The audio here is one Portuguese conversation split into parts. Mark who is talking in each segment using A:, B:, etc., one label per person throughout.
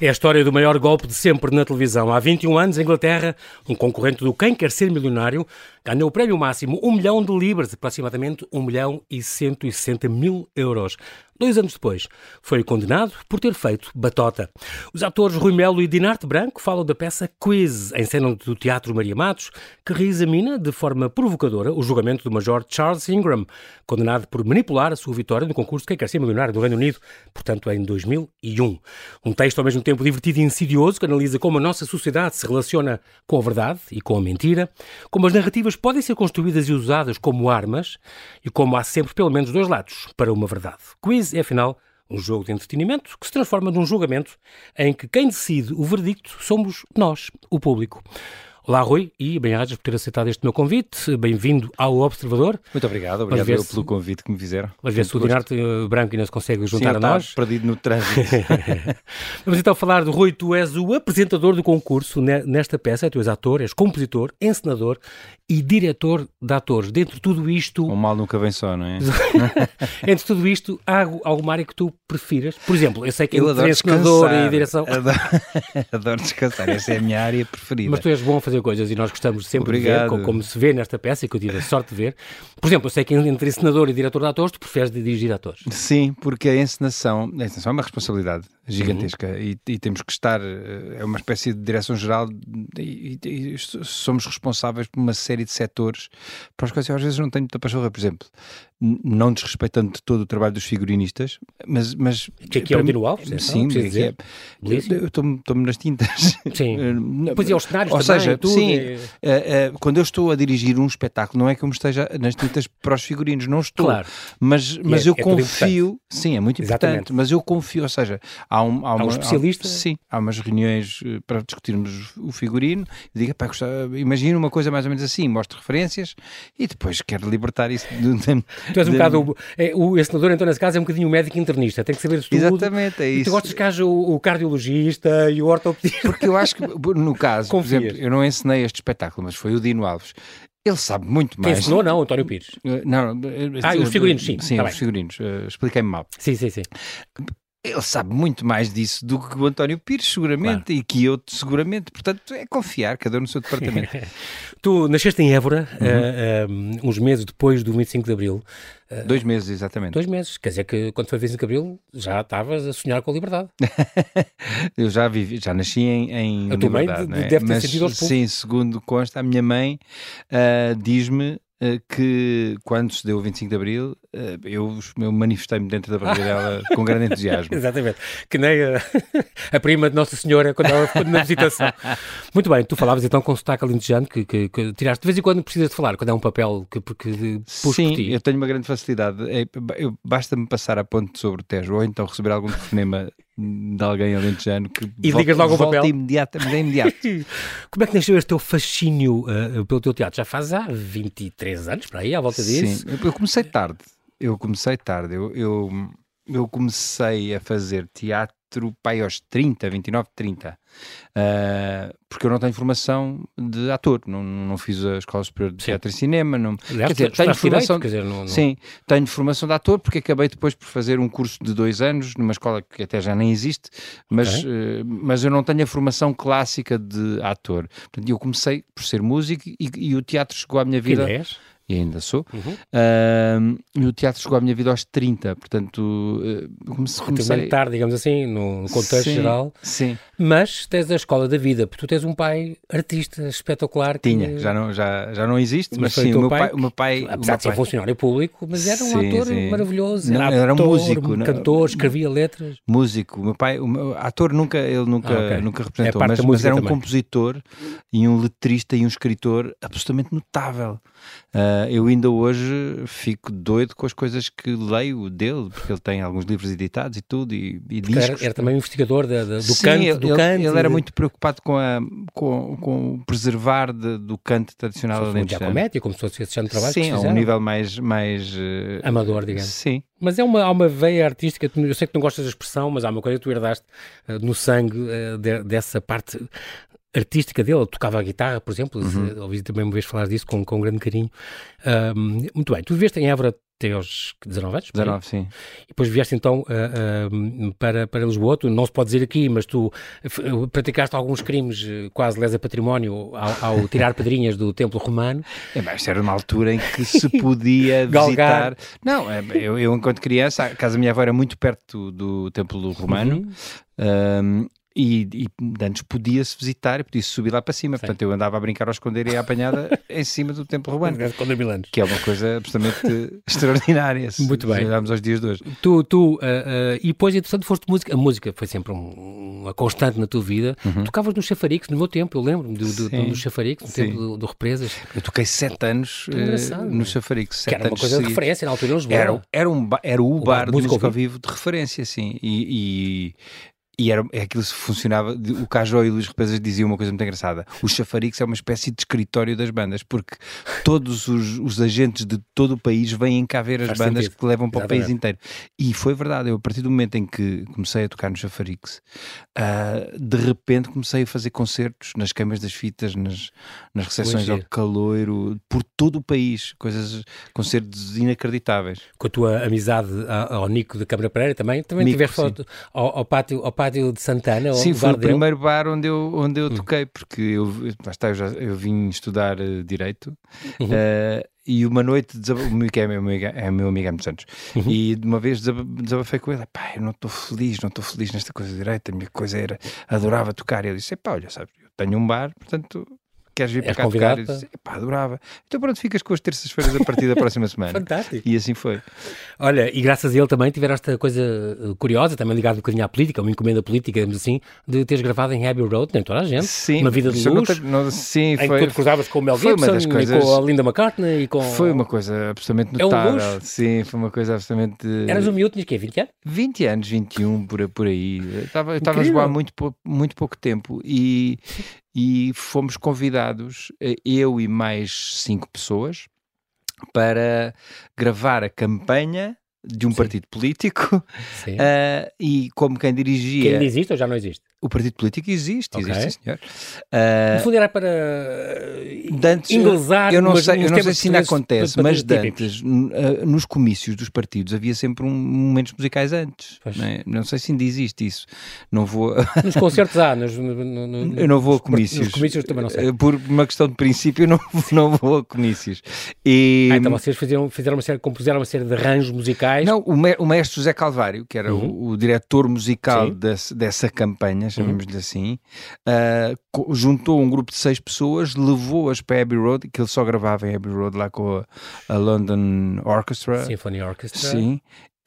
A: É a história do maior golpe de sempre na televisão. Há 21 anos, em Inglaterra, um concorrente do Quem Quer Ser Milionário ganhou o prémio máximo 1 milhão de libras, aproximadamente 1 milhão e 160 mil euros. Dois anos depois, foi condenado por ter feito batota. Os atores Rui Melo e Dinarte Branco falam da peça Quiz, em cena do Teatro Maria Matos, que reexamina de forma provocadora o julgamento do Major Charles Ingram, condenado por manipular a sua vitória no concurso Quem Quer Ser Milionário do Reino Unido, portanto em 2001. Um texto ao mesmo tempo divertido e insidioso que analisa como a nossa sociedade se relaciona com a verdade e com a mentira, como as narrativas podem ser construídas e usadas como armas e como há sempre pelo menos dois lados para uma verdade. Quiz é, afinal, um jogo de entretenimento que se transforma num julgamento em que quem decide o verdicto somos nós, o público. Olá, Rui, e bem-ajas por ter aceitado este meu convite. Bem-vindo ao Observador.
B: Muito obrigado, obrigado ver pelo convite que me fizeram.
A: Vamos ver se o Dinarte Branco ainda se consegue juntar
B: Sim,
A: a nós.
B: perdido no trânsito.
A: Vamos então falar do Rui, tu és o apresentador do concurso nesta peça, tu és ator, és compositor, encenador e diretor de atores. Dentro de tudo isto...
B: O mal nunca vem só, não é?
A: Entre tudo isto, há alguma área que tu prefiras? Por exemplo, eu sei que eu entre encenador e direção...
B: Adoro, adoro descansar, essa é a minha área preferida.
A: Mas tu és bom a fazer coisas e nós gostamos sempre Obrigado. de ver, como, se vê nesta peça e que eu tive a sorte de ver. Por exemplo, eu sei que entre encenador e diretor de atores, tu preferes dirigir atores.
B: Sim, porque a encenação, a encenação é uma responsabilidade gigantesca uhum. e, e, temos que estar, eh, é uma espécie de direção-geral e, e, e, somos responsáveis por uma série de setores para os quais eu às vezes não tenho muita pachorra, por exemplo, não desrespeitando de todo o trabalho dos figurinistas, mas... mas
A: que aqui é o Dino Alves,
B: é, Sim,
A: que
B: é, eu estou-me nas tintas.
A: Sim, depois é os cenários
B: Ou
A: também,
B: seja,
A: tudo,
B: sim,
A: é...
B: é, quando eu estou a dirigir um espetáculo, não é que eu me esteja nas tintas para os figurinos, não estou.
A: Claro.
B: Mas, mas eu confio... Sim, é muito importante, Exatamente. mas eu confio, ou seja, há um, há
A: uma, um especialista?
B: Há, sim, há umas reuniões eh, para discutirmos o figurino e diga, pá, imagina uma coisa mais ou menos assim, mostro referências e depois quero libertar isso. De,
A: de, tu és um de... bocado, o, é, o encenador então nesse caso é um bocadinho o médico internista, tem que saber tudo.
B: Exatamente, é isso.
A: E tu gostas que haja o, o cardiologista e o ortopedista?
B: Porque eu acho que, no caso, Confias. por exemplo, eu não ensinei este espetáculo, mas foi o Dino Alves. Ele sabe muito mais.
A: Quem ensinou, não, António Pires.
B: Uh, não,
A: uh, ah, os figurinos, sim.
B: Sim,
A: tá
B: os
A: bem.
B: figurinos. Uh, Expliquei-me mal.
A: Sim, sim, sim
B: ele sabe muito mais disso do que o António Pires, seguramente, claro. e que eu, seguramente. Portanto, é confiar, cada um no seu departamento.
A: tu nasceste em Évora, uhum. uh, uh, uns meses depois do 25 de Abril.
B: Uh, dois meses, exatamente.
A: Dois meses. Quer dizer que quando foi 25 de Abril já estavas a sonhar com a liberdade.
B: eu já vivi, já nasci em, em
A: a tua
B: liberdade.
A: mãe
B: é?
A: deve ter
B: Mas,
A: sentido aos
B: Sim, segundo consta, a minha mãe diz-me eh, que quando se deu o 25 de Abril, eu, eu manifestei-me dentro da barriga dela com grande entusiasmo.
A: Exatamente, que nem a, a, prima de Nossa Senhora quando ela foi na visitação. Muito bem, tu falavas então com o sotaque alentejano que, que, que, tiraste. De vez em quando precisas de falar, quando é um papel que, que pus
B: Sim,
A: por ti.
B: eu tenho uma grande facilidade. É, Basta-me passar a ponte sobre o Tejo ou então receber algum telefonema de alguém alentejano que
A: e ligas logo o papel
B: imediato, é imediato.
A: Como é que nasceu este teu fascínio uh, pelo teu teatro? Já faz há 23 anos para aí, à volta disso?
B: Sim, eu comecei tarde. Eu comecei tarde. Eu, eu, eu comecei a fazer teatro pai aos 30, 29, 30. Uh, porque eu não tenho formação de ator, não, não fiz a Escola Superior de Teatro e Cinema. Não,
A: Aliás, quer dizer, tenho formação, direito, dizer, não, não...
B: Sim, tenho formação de ator porque acabei depois por fazer um curso de dois anos numa escola que até já nem existe, mas, okay. uh, mas eu não tenho a formação clássica de ator. Portanto, eu comecei por ser músico e, e o teatro chegou à minha vida.
A: Que és?
B: E ainda sou. Uhum. Uh, e o teatro chegou à minha vida aos 30, portanto, uh, comecei...
A: Relativamente tarde, digamos assim, no, contexto
B: sim,
A: geral.
B: Sim.
A: Mas tens a escola da vida, porque tu tens um pai artista espetacular.
B: Que... Tinha, já não, já, já não existe, mas, mas sim, o meu pai, pai, o meu pai...
A: Apesar de ser
B: pai...
A: funcionário público, mas era um sim, ator maravilhoso.
B: Não,
A: era,
B: era
A: ator,
B: um músico.
A: Cantor, escrevia letras.
B: Músico. O meu pai, o meu, ator nunca, ele nunca, ah, okay. nunca representou,
A: é
B: mas, mas, era um
A: também.
B: compositor e um letrista e um escritor absolutamente notável. Uh, eu ainda hoje fico doido com as coisas que leio dele, porque ele tem alguns livros editados e tudo, e, e discos.
A: Era, era, também um investigador de, de, do
B: Sim,
A: canto.
B: Ele,
A: do canto
B: ele era muito preocupado com, a, com, com o preservar de, do canto tradicional
A: alentejano. Como Giacometti, como se fosse esse de trabalho
B: Sim, a um nível mais... mais uh,
A: Amador, digamos.
B: Sim.
A: Mas é uma, há uma veia artística, eu sei que não gostas da expressão, mas há uma coisa que tu herdaste uh, no sangue uh, de, dessa parte artística dele, ele tocava a guitarra, por exemplo, uhum. ouvi também uma vez falar disso com, com grande carinho. muito bem, tu viveste em Évora até aos 19 anos.
B: 19, sim.
A: E depois vieste então uh, uh, para, para Lisboa, tu não se pode dizer aqui, mas tu praticaste alguns crimes, quase lesa património, ao, ao tirar pedrinhas do templo romano.
B: É, mas era uma altura em que se podia visitar... Não, é, eu, eu enquanto criança, a casa da minha avó era muito perto do templo romano, uhum. um, e, e antes podia-se visitar, podia-se subir lá para cima. Sim. Portanto, eu andava a brincar ao esconder e à apanhada em cima do Templo Romano. Que é uma coisa absolutamente extraordinária.
A: Muito bem.
B: Olhamos aos dias de hoje.
A: Tu, tu uh, uh, e depois, entretanto, foste música. A música foi sempre um, uma constante na tua vida. Uhum. Tocavas no Chafarix, no meu tempo, eu lembro-me do, do, do, Chafarix, no tempo do, do, Represas.
B: Eu toquei sete anos uh, no Chafarix.
A: Que era uma coisa de referência na altura em Lisboa.
B: Era, era, um, era o, o bar, bar de música ao vivo de referência, sim. e, e e era, é aquilo que funcionava. O Cajó e o Luís Represas diziam uma coisa muito engraçada: o Chafarix é uma espécie de escritório das bandas, porque todos os, os agentes de todo o país vêm cá ver as Faz bandas sentido. que levam para Exatamente. o país inteiro. E foi verdade. Eu, a partir do momento em que comecei a tocar no Chafarix, uh, de repente comecei a fazer concertos nas queimas das fitas, nas, nas recepções ao caloiro, por todo o país. Coisas, concertos inacreditáveis.
A: Com a tua amizade ao Nico da Câmara Pereira também, também Nico, tiveste foto ao, ao, pátio. Ao pátio rádio de Santana?
B: Sim, foi o primeiro bar onde eu, onde eu hum. toquei, porque eu, está, eu, já, eu vim estudar uh, Direito uhum. uh, e uma noite, o que é meu, é meu amigo há muitos anos, uhum. e de uma vez desabafei com ele, pá, eu não estou feliz, não estou feliz nesta coisa de Direito, a minha coisa era, adorava tocar, e ele disse, pá, olha, sabe, eu tenho um bar, portanto queres vir para cá tocar? E disse, pá, adorava. Então pronto, ficas com as terças-feiras a partir da próxima semana.
A: Fantástico.
B: E assim foi.
A: Olha, e graças a ele também tiveram esta coisa eh, curiosa, também ligado um bocadinho à política, uma encomenda política, digamos assim, de teres gravado em Abbey Road, nem toda a gente. Sim. Uma vida de luz. Não, não,
B: sim,
A: em
B: foi.
A: que tu cruzavas com o Mel Gibson, coisas... com a Linda McCartney e com...
B: Foi uma coisa absolutamente notável. É um. Sim, foi uma coisa absolutamente...
A: Eras um miúdo, tinhas quê, 20 anos?
B: 20 anos, 21, por, por aí. Estava, estava a jogar há muito, muito pouco tempo e, e fomos convidados, eh, eu e mais cinco pessoas, para gravar a campanha de um Sim. partido político uh, e como quem dirigia.
A: Que ainda existe ou já não existe?
B: O partido político existe, okay. existe, senhor.
A: Uh, no fundo era para
B: dantes, inglesar Eu não sei, eu não sei se ainda acontece, mas antes, uh, nos comícios dos partidos havia sempre um, momentos musicais antes. Não, é? não, sei se ainda existe isso. Não vou...
A: Nos concertos há, nos, no, no,
B: eu não vou a comícios.
A: Nos comícios também não sei.
B: Por uma questão de princípio, eu não, não vou a comícios.
A: E... Ah, então vocês fizeram, fizeram uma série, compuseram uma série de arranjos musicais.
B: Não, o, me, o mestre José Calvário, que era uhum. o, o, diretor musical desse, dessa campanha, uhum. chamemos-lhe uhum. assim, uh, juntou um grupo de seis pessoas, levou-as para Abbey Road, que ele só gravava em Abbey Road lá com a, a London Orchestra.
A: Symphony Orchestra.
B: Sim.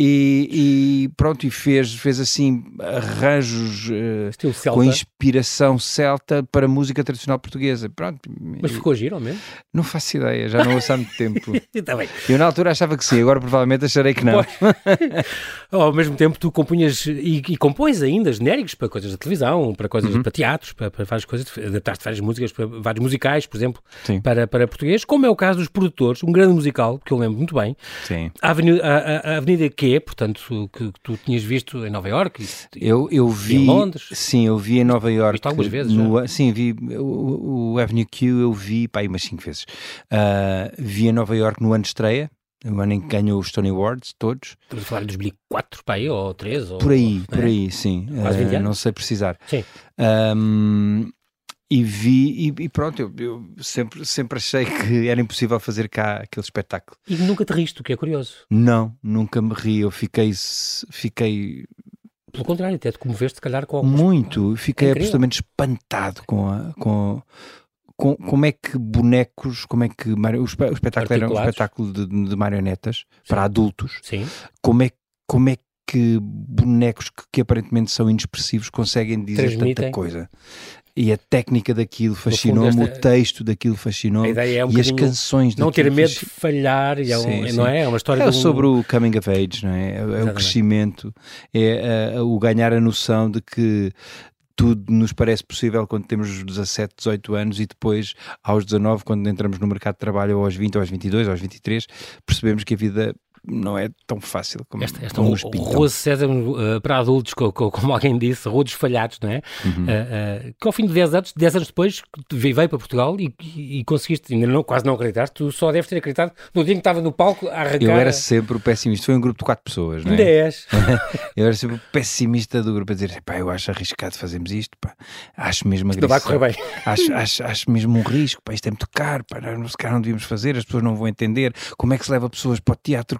B: E, e, pronto, e fez, fez assim arranjos uh, com inspiração celta para música tradicional portuguesa. Pronto,
A: Mas ficou giro ao menos?
B: Não faço ideia, já não ouço há muito tempo.
A: tá bem.
B: Eu na altura achava que sim, agora provavelmente acharei que não.
A: ao mesmo tempo tu compunhas e, e compões ainda genéricos para coisas de televisão, para coisas uhum. para teatros, para, para várias coisas, adaptaste várias músicas, para vários musicais, por exemplo, para, para português, como é o caso dos produtores, um grande musical, que eu lembro muito bem.
B: Sim.
A: A Avenida, a, a Avenida que portanto, que, que, tu tinhas visto em Nova York
B: eu, eu vi, em
A: Londres.
B: Sim, eu vi em Nova York.
A: Viste algumas vezes?
B: No, sim, vi o, o, Avenue Q, eu vi, pá, umas 5 vezes. Uh, vi em Nova York no ano de estreia. O ano em que ganhou os Tony Awards, todos.
A: Estamos a falar de 2004 para aí, ou 3? Ou,
B: por aí, por é? aí, sim.
A: Uh,
B: não sei precisar.
A: Sim.
B: Um, e vi, e, e pronto, eu, eu, sempre, sempre achei que era impossível fazer cá aquele espetáculo.
A: E nunca te riste, o que é curioso.
B: Não, nunca me ri, eu fiquei, fiquei
A: pelo contrário, até te comoveste, se calhar, com alguns...
B: Muito, fiquei é absolutamente espantado com, a, com, com como é que bonecos, como é que o, espetáculo era um espetáculo de, de marionetas Sim. para adultos,
A: Sim.
B: como é, como é que bonecos que, que aparentemente são inexpressivos conseguem dizer tanta coisa. E a técnica daquilo fascinou-me, o texto daquilo fascinou-me é um e as canções
A: Não ter medo de falhar, é um, sim, não é? É uma história
B: é
A: um...
B: sobre o coming of age, não é? É, o crescimento, é, é o ganhar a noção de que tudo nos parece possível quando temos 17, 18 anos e depois aos 19, quando entramos no mercado de trabalho, ou aos 20, ou aos 22, ou aos 23, percebemos que a vida não é tão fácil como,
A: esta, esta
B: como
A: o Rua Sésamo uh, para adultos, como, como, alguém disse, Rua dos Falhados, não é? Uhum. Uh, uh, que ao fim de 10 anos, 10 anos depois, veio para Portugal e, e, e conseguiste, ainda não, quase não acreditaste, tu só deves ter acreditado no dia em que estava no palco a arrancar.
B: Eu era sempre o pessimista, foi um grupo de 4 pessoas, não é?
A: Ainda és.
B: eu era sempre o pessimista do grupo a dizer, pá, eu acho arriscado fazermos isto, pá, acho mesmo
A: agressivo. Não vai correr bem.
B: Acho, acho, acho mesmo um risco, pá, isto é muito caro, pá, se calhar não devíamos fazer, as pessoas não vão entender como é que se leva pessoas para o teatro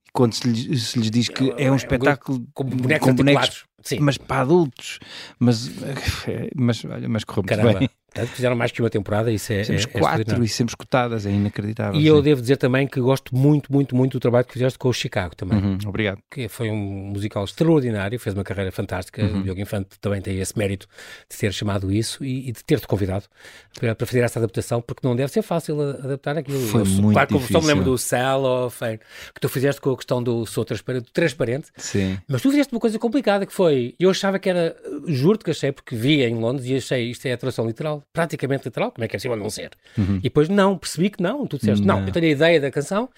B: quando se lhes, se lhes diz que é, é um espetáculo
A: com bonecos, com bonecos
B: mas para adultos. Mas, mas, olha, mas correu muito Caramba. bem.
A: Fizeram mais que uma temporada, isso é.
B: Temos
A: é,
B: quatro é e sempre escutadas, é inacreditável.
A: E sim. eu devo dizer também que gosto muito, muito, muito do trabalho que fizeste com o Chicago também.
B: Uhum, obrigado.
A: Que foi um musical extraordinário, fez uma carreira fantástica. Uhum. O Diogo Infante também tem esse mérito de ter chamado isso e, e de ter-te convidado para, para, fazer essa adaptação, porque não deve ser fácil adaptar aquilo.
B: Foi eu, muito claro, difícil. Só
A: me lembro do Cellophane, que tu fizeste com questão do sou transparente, transparente.
B: Sim.
A: Mas tu fizeste uma coisa complicada que foi, eu achava que era, juro-te que achei, porque via em Londres e achei isto é a tradução literal, praticamente literal como é que é possível não ser? Uhum. E depois não, percebi que não, tu disseste, não, não eu tenho a ideia da canção.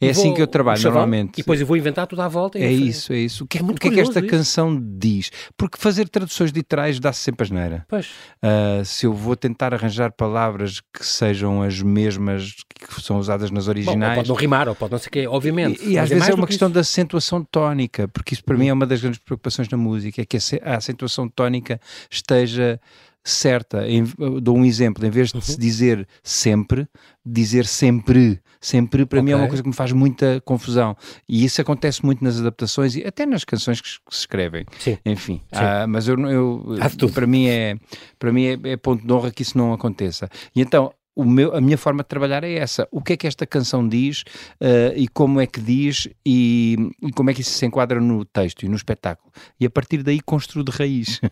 B: É assim vou, que eu trabalho chavão, normalmente.
A: E depois eu vou inventar tudo à volta.
B: É isso, é isso. O que é, muito o que, é que esta isso. canção diz? Porque fazer traduções literais dá-se sempre asneira.
A: Pois.
B: Uh, se eu vou tentar arranjar palavras que sejam as mesmas que são usadas nas originais. Bom,
A: pode não rimar, ou pode não ser que, obviamente.
B: E, e às é vezes é uma questão isso. da acentuação tónica, porque isso para mim é uma das grandes preocupações na música, é que a acentuação tónica esteja certa. Em, dou um exemplo, em vez de uhum. se dizer sempre, dizer sempre. Sempre para okay. mim é uma coisa que me faz muita confusão. E isso acontece muito nas adaptações e até nas canções que, se escrevem.
A: Sim.
B: Enfim,
A: Sim.
B: Ah, mas eu, eu para mim é para mim é, é ponto de honra que isso não aconteça. E então meu, a minha forma de trabalhar é essa. O que é que esta canção diz uh, e como é que diz e, e, como é que isso se enquadra no texto e no espetáculo. E a partir daí construo de raiz.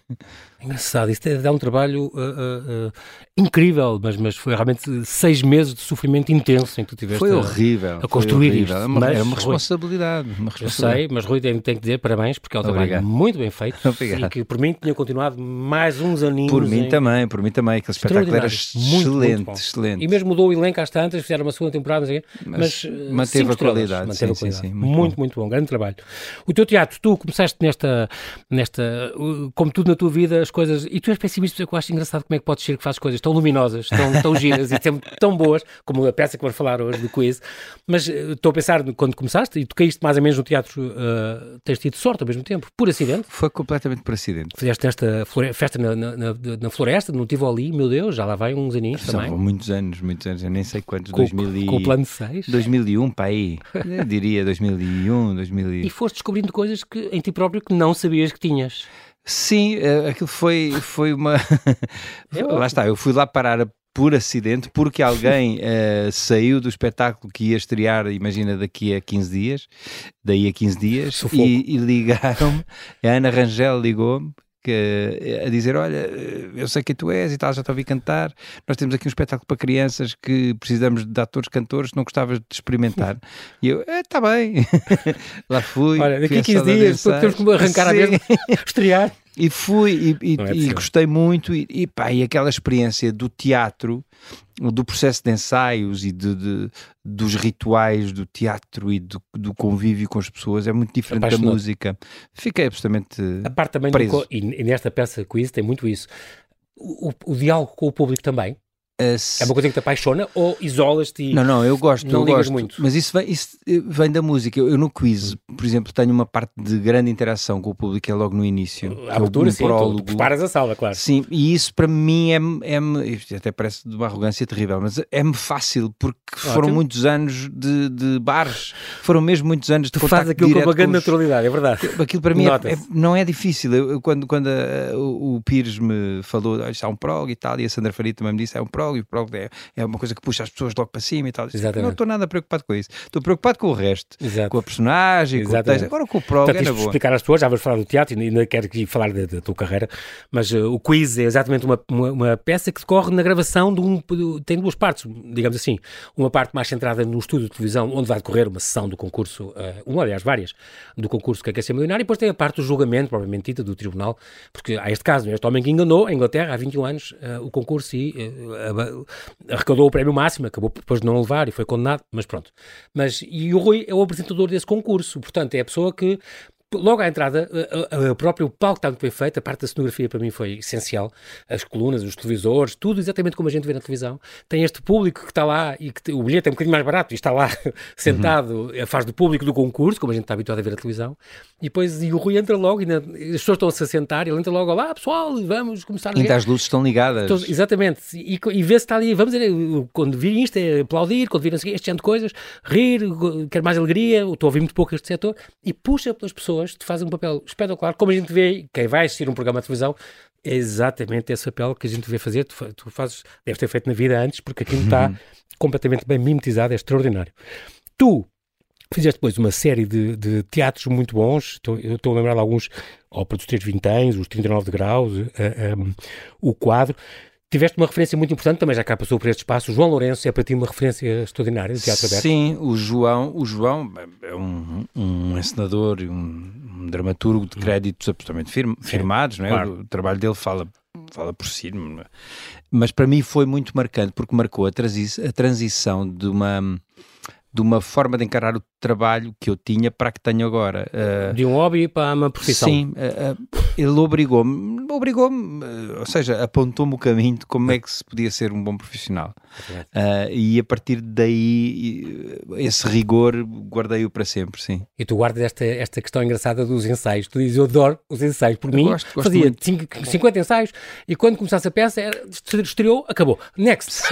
A: Engraçado, isso dá um trabalho uh, uh, incrível, mas, mas foi realmente seis meses de sofrimento intenso em que tu tiveste
B: foi horrível,
A: a, a construir
B: horrível.
A: isto.
B: É uma, mas, é uma responsabilidade, uma responsabilidade.
A: Eu sei, mas Rui tem, tem que dizer parabéns porque é um Obrigado. trabalho muito bem feito
B: Obrigado.
A: e que por mim tinha continuado mais uns aninhos.
B: Por mim em... também, por mim também, aquele espetáculo era excelente, muito excelente.
A: E mesmo mudou o elenco às tantas, fizeram uma segunda temporada, mas, mas
B: manteve a qualidade. Manteve sim, a qualidade. Sim, sim,
A: muito, muito, muito, bom, grande trabalho. O teu teatro, tu começaste nesta, nesta, como tudo na tua vida, as coisas, e tu és pessimista, eu acho engraçado como é que podes ser que fazes coisas tão luminosas, tão, tão giras e sempre tão boas, como a peça que vamos falar hoje do quiz, mas uh, estou a pensar, quando começaste, e tu caíste mais ou menos no teatro, uh, tens tido sorte ao mesmo tempo, por acidente?
B: Foi completamente por acidente.
A: Fizeste esta festa na, na, na, na floresta, no Tivoli, meu Deus, já lá vai uns aninhos
B: São
A: também.
B: muitos anos, muitos anos, eu nem sei quantos,
A: com,
B: 2000
A: e... com o plano 6?
B: 2001, para aí, eu diria 2001, 2000
A: E foste descobrindo coisas que, em ti próprio que não sabias que tinhas.
B: Sim, uh, aquilo foi, foi uma. lá está, eu fui lá parar por acidente, porque alguém uh, saiu do espetáculo que ia estrear, imagina, daqui a 15 dias, daí a 15 dias, e, e ligaram-me, a Ana Rangel ligou-me, que, a dizer: Olha, eu sei quem tu és e tal, já te ouvi cantar. Nós temos aqui um espetáculo para crianças que precisamos de atores, cantores, não gostavas de experimentar. E eu: Está é, bem. Lá fui.
A: Olha, daqui a 15 dias, temos que arrancar Sim. a mesma, estrear.
B: E fui e, e, é e gostei muito, e, e, pá, e aquela experiência do teatro, do processo de ensaios e de, de dos rituais do teatro e do, do, convívio com as pessoas é muito diferente da música. Fiquei absolutamente.
A: A parte também,
B: preso.
A: Do, e, nesta peça quiz tem muito isso. O, o, o diálogo com o público também é uma coisa que te apaixona ou isolas-te e
B: Não, não, eu gosto,
A: não
B: eu gosto. Muito. Mas isso vem, isso eh, vem da música. Eu, eu, no quiz, por exemplo, tenho uma parte de grande interação com o público, é logo no início.
A: A abertura, é sim, prólogo. preparas a sala, claro.
B: Sim, e isso para mim é, é até parece de uma arrogância terrível, mas é-me fácil, porque Ótimo. foram muitos anos de, de bares, foram mesmo muitos anos de
A: Tu fazes aquilo com uma grande naturalidade, é verdade.
B: Aquilo para mim é, é, não é difícil. Eu, quando quando a, o, o Pires me falou, ah, isto é um prog e tal, e a Sandra Faria também me disse, é um prog, e o prog é é uma coisa que puxa as pessoas logo para cima e tal.
A: Exatamente.
B: Não estou nada preocupado com isso. Estou preocupado com o resto, Exato. com a personagem, Exatamente. com o texto. Agora com o prólogo Portanto, é boa.
A: explicar às pessoas, já vamos falar do teatro e ainda quero aqui falar da, da tua carreira, mas uh, o quiz é exatamente uma, uma, uma, peça que decorre na gravação de um. tem duas partes, digamos assim. Uma parte mais centrada no estúdio de televisão, onde vai decorrer uma sessão do concurso, uh, uma, aliás, várias, do concurso que é quer ser milionário, e depois tem a parte do julgamento, provavelmente dita, do tribunal, porque há este caso, este homem que enganou a Inglaterra há 21 anos uh, o concurso e arrecadou o prémio máximo, acabou depois de não levar e foi condenado, mas pronto. Mas, e o Rui é o apresentador desse concurso, portanto é a pessoa que logo à entrada, o próprio palco está muito bem feito, a parte da cenografia para mim foi essencial, as colunas, os televisores, tudo exatamente como a gente vê na televisão. Tem este público que está lá e que o bilhete é um bocadinho mais barato e está lá sentado, uhum. faz do público do concurso, como a gente está habituado a ver na televisão. E depois e o Rui entra logo e na, as pessoas estão-se a sentar ele entra logo, lá pessoal, vamos começar a.
B: E as luzes estão ligadas. Então,
A: exatamente. E, e vê se está ali, vamos quando virem isto é aplaudir, quando virem este tipo de coisas, rir, quer mais alegria, estou a ouvir muito pouco este setor, e puxa pelas pessoas, te faz um papel espetacular, como a gente vê, quem vai assistir um programa de televisão, é exatamente esse papel que a gente vê fazer, tu, tu fazes, deves ter feito na vida antes, porque aquilo está uhum. completamente bem mimetizado, é extraordinário. Tu Fizeste depois uma série de, de teatros muito bons, estou, estou a lembrar de alguns, Ópera dos Três Vinténs, Os 39 de Graus, uh, eh, um, eh, o quadro. Tiveste uma referência muito importante, também já cá passou por este espaço. O João Lourenço é para ti uma referência extraordinária de teatro aberto.
B: Sim, o João, o João é um, um encenador e um, um, dramaturgo de créditos absolutamente firm, firmados, não é? Claro. O, o trabalho dele fala fala por si, mas para mim foi muito marcante porque marcou a, transi a transição de uma de uma forma de encarar o trabalho que eu tinha para a que tenho agora.
A: Uh, de um hobby para uma profissão.
B: Sim, uh, uh, ele obrigou-me, obrigou-me, ou seja, apontou-me o caminho de como é que se podia ser um bom profissional. e a partir daí, esse rigor, guardei-o para sempre, sim.
A: E tu guardas esta, esta questão engraçada dos ensaios. Tu dizes, eu adoro os ensaios. Por eu mim, gosto, gosto fazia muito. 50 ensaios e quando começasse a peça, era, estreou, acabou. Next.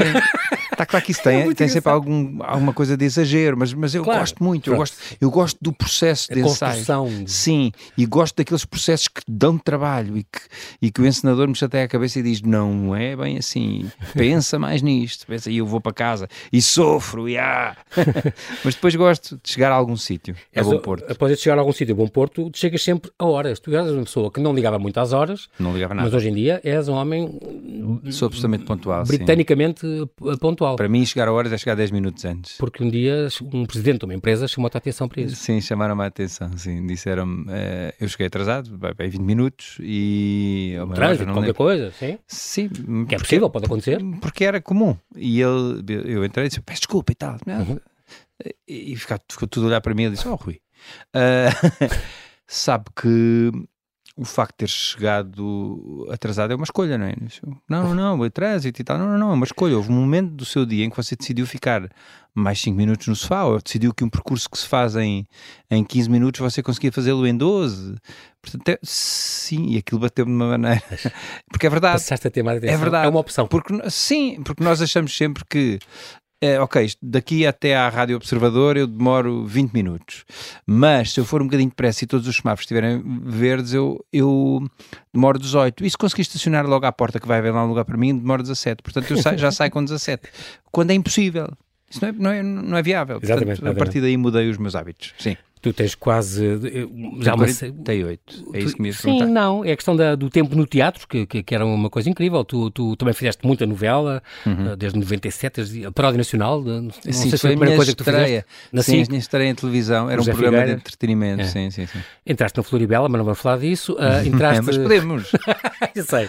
B: Está claro que isso tem, é tem sempre algum, alguma coisa de exagero, mas, mas eu claro. gosto muito. Eu gosto, eu gosto do processo de ensaio. Sim, e gosto daqueles processos que dão trabalho e que, e que o encenador me chateia a cabeça e diz: não é bem assim, pensa mais nisto. Pensa, e eu vou para casa e sofro, e ah. Mas depois gosto de chegar a algum sítio, a Bom Porto.
A: Após de chegar a algum sítio, a Bom Porto, tu chegas sempre a horas. Tu eras uma pessoa que não ligava muito às horas,
B: não ligava nada.
A: mas hoje em dia és um homem.
B: Sou absolutamente pontual.
A: Britanicamente
B: sim.
A: pontual.
B: Para mim, chegar a horas é chegar 10 minutos antes.
A: Porque um dia um presidente de uma empresa chamou-te a atenção para isso.
B: Sim, chamaram-me a atenção, sim. Disseram-me, uh, eu cheguei atrasado, bem 20 minutos e...
A: Oh, Trânsito, qualquer lembro. coisa, sim?
B: Sim. Que
A: porque, é possível, pode acontecer.
B: Porque era comum. E ele, eu entrei e disse, peço desculpa e tal. Uhum. E ficou, ficou tudo a olhar para mim e disse, oh Rui, uh, sabe que o facto de ter chegado atrasado é uma escolha, não é? Não, não, não, o trânsito e tal, não, não, não, é uma escolha. Houve um momento do seu dia em que você decidiu ficar mais 5 minutos no sofá, ou decidiu que um percurso que se faz em, em 15 minutos você conseguia fazê-lo em 12. Portanto, é, sim, e aquilo bateu-me de uma maneira. Porque é verdade.
A: Passaste a ter mais atenção. É verdade. É uma opção.
B: Porque, sim, porque nós achamos sempre que é, ok, daqui até à Rádio Observador eu demoro 20 minutos, mas se eu for um bocadinho depressa e todos os semáforos estiverem verdes, eu, eu demoro 18. E se conseguir estacionar logo à porta que vai haver lá um lugar para mim, demoro 17. Portanto, eu já saio com 17. Quando é impossível. Isso não é, não é, não é viável.
A: Exatamente,
B: Portanto, a partir daí mudei os meus hábitos. Sim.
A: Tu tens quase.
B: Eh, já 48. É isso que me
A: Sim, perguntar. não. É a questão da, do tempo no teatro, que, que, que, era uma coisa incrível. Tu, tu também fizeste muita novela, uhum. Eh, desde 97, a Paródia Nacional. Não
B: sim, sei se foi a primeira coisa que tu estreia. fizeste. sim, a minha estreia em televisão. Era José um programa Figueira. de entretenimento. É. Sim, sim, sim.
A: Entraste na Floribela, mas não vamos falar disso. Uh, entraste...
B: é, mas podemos.
A: Eu sei.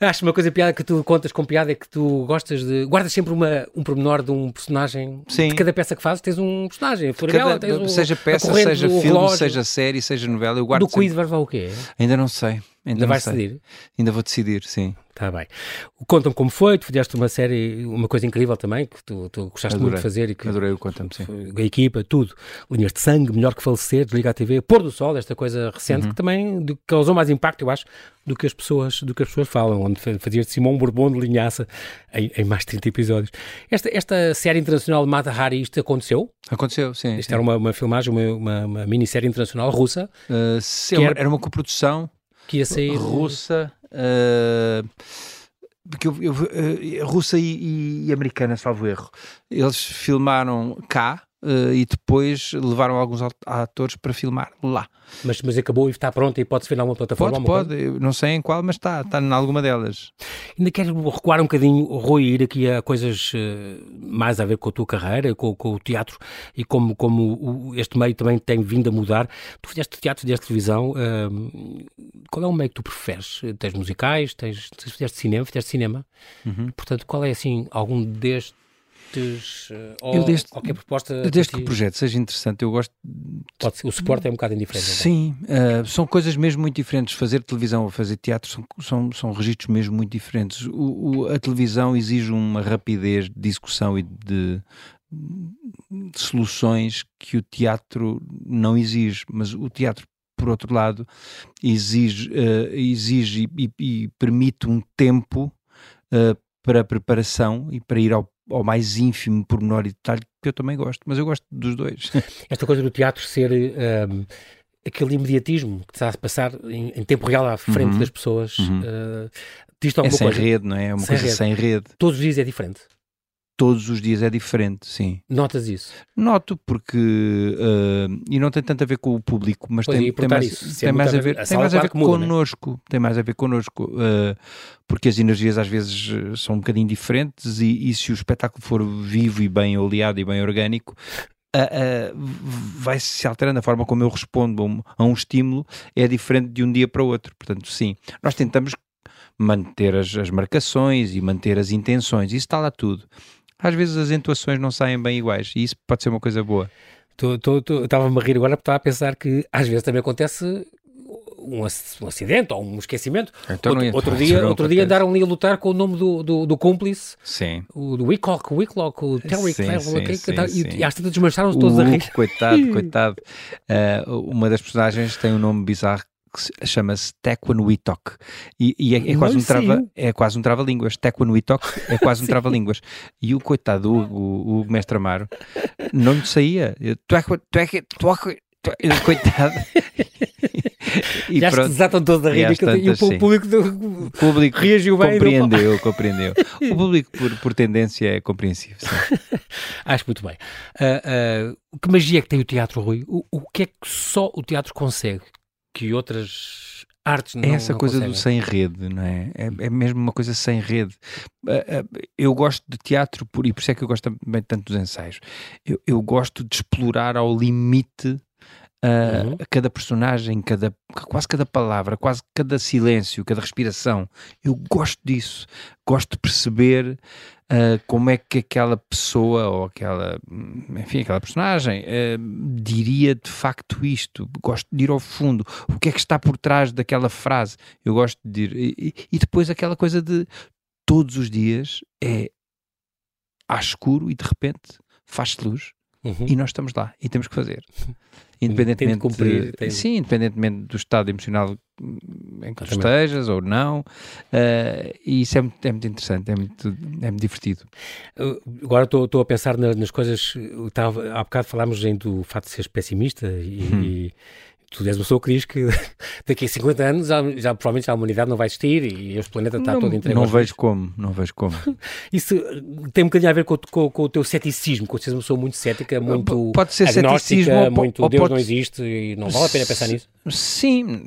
A: Acho uma coisa piada que tu contas com piada é que tu gostas de. Guardas sempre uma, um pormenor de um personagem. Sim. De cada peça que fazes, tens um personagem. Floribela, cada, tens um,
B: seja peça, seja filme, relógio, seja série, seja novela, eu guardo.
A: Do quiz vai levar o quê?
B: Ainda não sei.
A: Ainda, Ainda vais decidir?
B: Ainda vou decidir, sim.
A: Está bem. Conta-me como foi, tu fizeste uma série, uma coisa incrível também, que tu, tu gostaste Adorei. muito de fazer. E que,
B: Adorei o Conta-me, sim.
A: A equipa, tudo. Linhas de sangue, melhor que falecer, desliga a TV, pôr do sol, esta coisa recente, uhum. que também causou mais impacto, eu acho, do que as pessoas, do que as pessoas falam, onde fazias de Simão Bourbon de linhaça em, em, mais de 30 episódios. Esta, esta série internacional de Mata Hari, isto aconteceu?
B: Aconteceu, sim.
A: Isto
B: sim.
A: era uma, uma filmagem, uma, uma, uma minissérie internacional russa.
B: Uh, sim, era, era uma coprodução
A: que ia sair
B: russa. Uh, porque eu, eu, uh, russa e, e, americana, salvo erro. Eles filmaram cá, uh, e depois levaram alguns atores para filmar lá.
A: Mas, mas acabou e está pronto e pode-se ver em alguma plataforma?
B: Pode, pode. Não sei em qual, mas está, está em alguma delas.
A: Ainda quero recuar um bocadinho, Rui, ir aqui a coisas uh, mais a ver com a tua carreira, com, com o teatro e como, como o, este meio também tem vindo a mudar. Tu fizeste teatro, fizeste televisão. Uh, qual é o meio que tu preferes? Tens musicais, tens, fizeste cinema, fizeste cinema. Uhum. Portanto, qual é assim algum destes destes, eh, ou eu deste, qualquer proposta.
B: Desde que o projeto seja interessante, eu gosto.
A: Pode ser, o suporte é um bocado indiferente.
B: Então. Sim, uh, são coisas mesmo muito diferentes. Fazer televisão ou fazer teatro são, são, são registros mesmo muito diferentes. O, o, a televisão exige uma rapidez de discussão e de, de soluções que o teatro não exige, mas o teatro por outro lado, exige, uh, exige e, e, e, permite um tempo uh, para preparação e para ir ao ao mais ínfimo pormenor e detalhe que eu também gosto, mas eu gosto dos dois.
A: Esta coisa do teatro ser um, aquele imediatismo que está a passar em, em tempo real à frente uhum. das pessoas. Uhum. Uh,
B: é sem coisa? rede, não é? É uma sem coisa rede. sem rede.
A: Todos os dias é diferente
B: todos os dias é diferente, sim.
A: Notas isso?
B: Noto, porque. Uh, e não tem tanto a ver com o público, mas pois tem, tem, mais, isso, tem mais a ver, a tem mais a ver muda, connosco. Né? Tem mais a ver connosco. Uh, porque as energias às vezes são um bocadinho diferentes e, e se o espetáculo for vivo e bem oleado e bem orgânico. Uh, vai se alterando a forma como eu respondo a um, a um estímulo é diferente de um dia para o outro. Portanto, sim, nós tentamos manter as, as marcações e manter as intenções, isso está lá tudo às vezes as entoações não saem bem iguais e isso pode ser uma coisa boa.
A: Estava-me a rir agora porque estava a pensar que às vezes também acontece um, acidente ou um esquecimento. Então outro, outro dia, outro dia andaram ali a lutar com o nome do, do, do cúmplice,
B: sim.
A: o do Wicklock, o Wicklock, o Terry Cleveland, e, e às tantas desmancharam-se todos a rir.
B: Coitado, coitado. Uh, uma das personagens tem um nome bizarro que chama-se Tequanuitok e, e é, é, quase um trava, é quase um trava-línguas. Tequanuitok é quase um trava-línguas. E o coitado, o, o, mestre Amaro, não lhe saía. Coitado.
A: e Já pronto, se desatam todos a rir e, tantas, e o público, do,
B: o público reagiu bem. Compreendeu, compreendeu. O público, por, por tendência, é compreensivo.
A: Acho muito bem. Uh, uh, que magia que tem o teatro, Rui? O, o que é que só o teatro consegue? Que outras artes não
B: É essa
A: não
B: coisa
A: conseguem.
B: do sem rede, não é? é? é? mesmo uma coisa sem rede. Ah, ah, eu gosto de teatro por, e por isso é que eu gosto também tanto dos ensaios. Eu, eu gosto de explorar ao limite Uh, uhum. cada personagem, cada, quase cada palavra, quase cada silêncio, cada respiração. Eu gosto disso. Gosto de perceber uh, como é que aquela pessoa ou aquela, enfim, aquela personagem uh, diria de facto isto. Gosto de ir ao fundo. O que é que está por trás daquela frase? Eu gosto de ir. E, e depois aquela coisa de todos os dias é à escuro e de repente faz-se luz uhum. e nós estamos lá e temos que fazer. Independentemente, cumprir, de, sim, independentemente do estado emocional em que tu estejas ou não, uh, e isso é muito, é muito interessante, é muito, é muito divertido.
A: Agora estou a pensar nas, nas coisas, estava, há bocado falámos do fato de seres pessimista e, hum. e tu és uma pessoa que diz que daqui a 50 anos já, já provavelmente a humanidade não vai existir e este planeta está
B: não,
A: todo entregue.
B: Não vejo como, não vejo como.
A: Isso tem um bocadinho a ver com, com, com o teu ceticismo, com seres uma pessoa muito cética, muito
B: pode ser
A: agnóstica, muito ou Deus pode... não existe e não vale a pena pensar nisso.
B: Sim,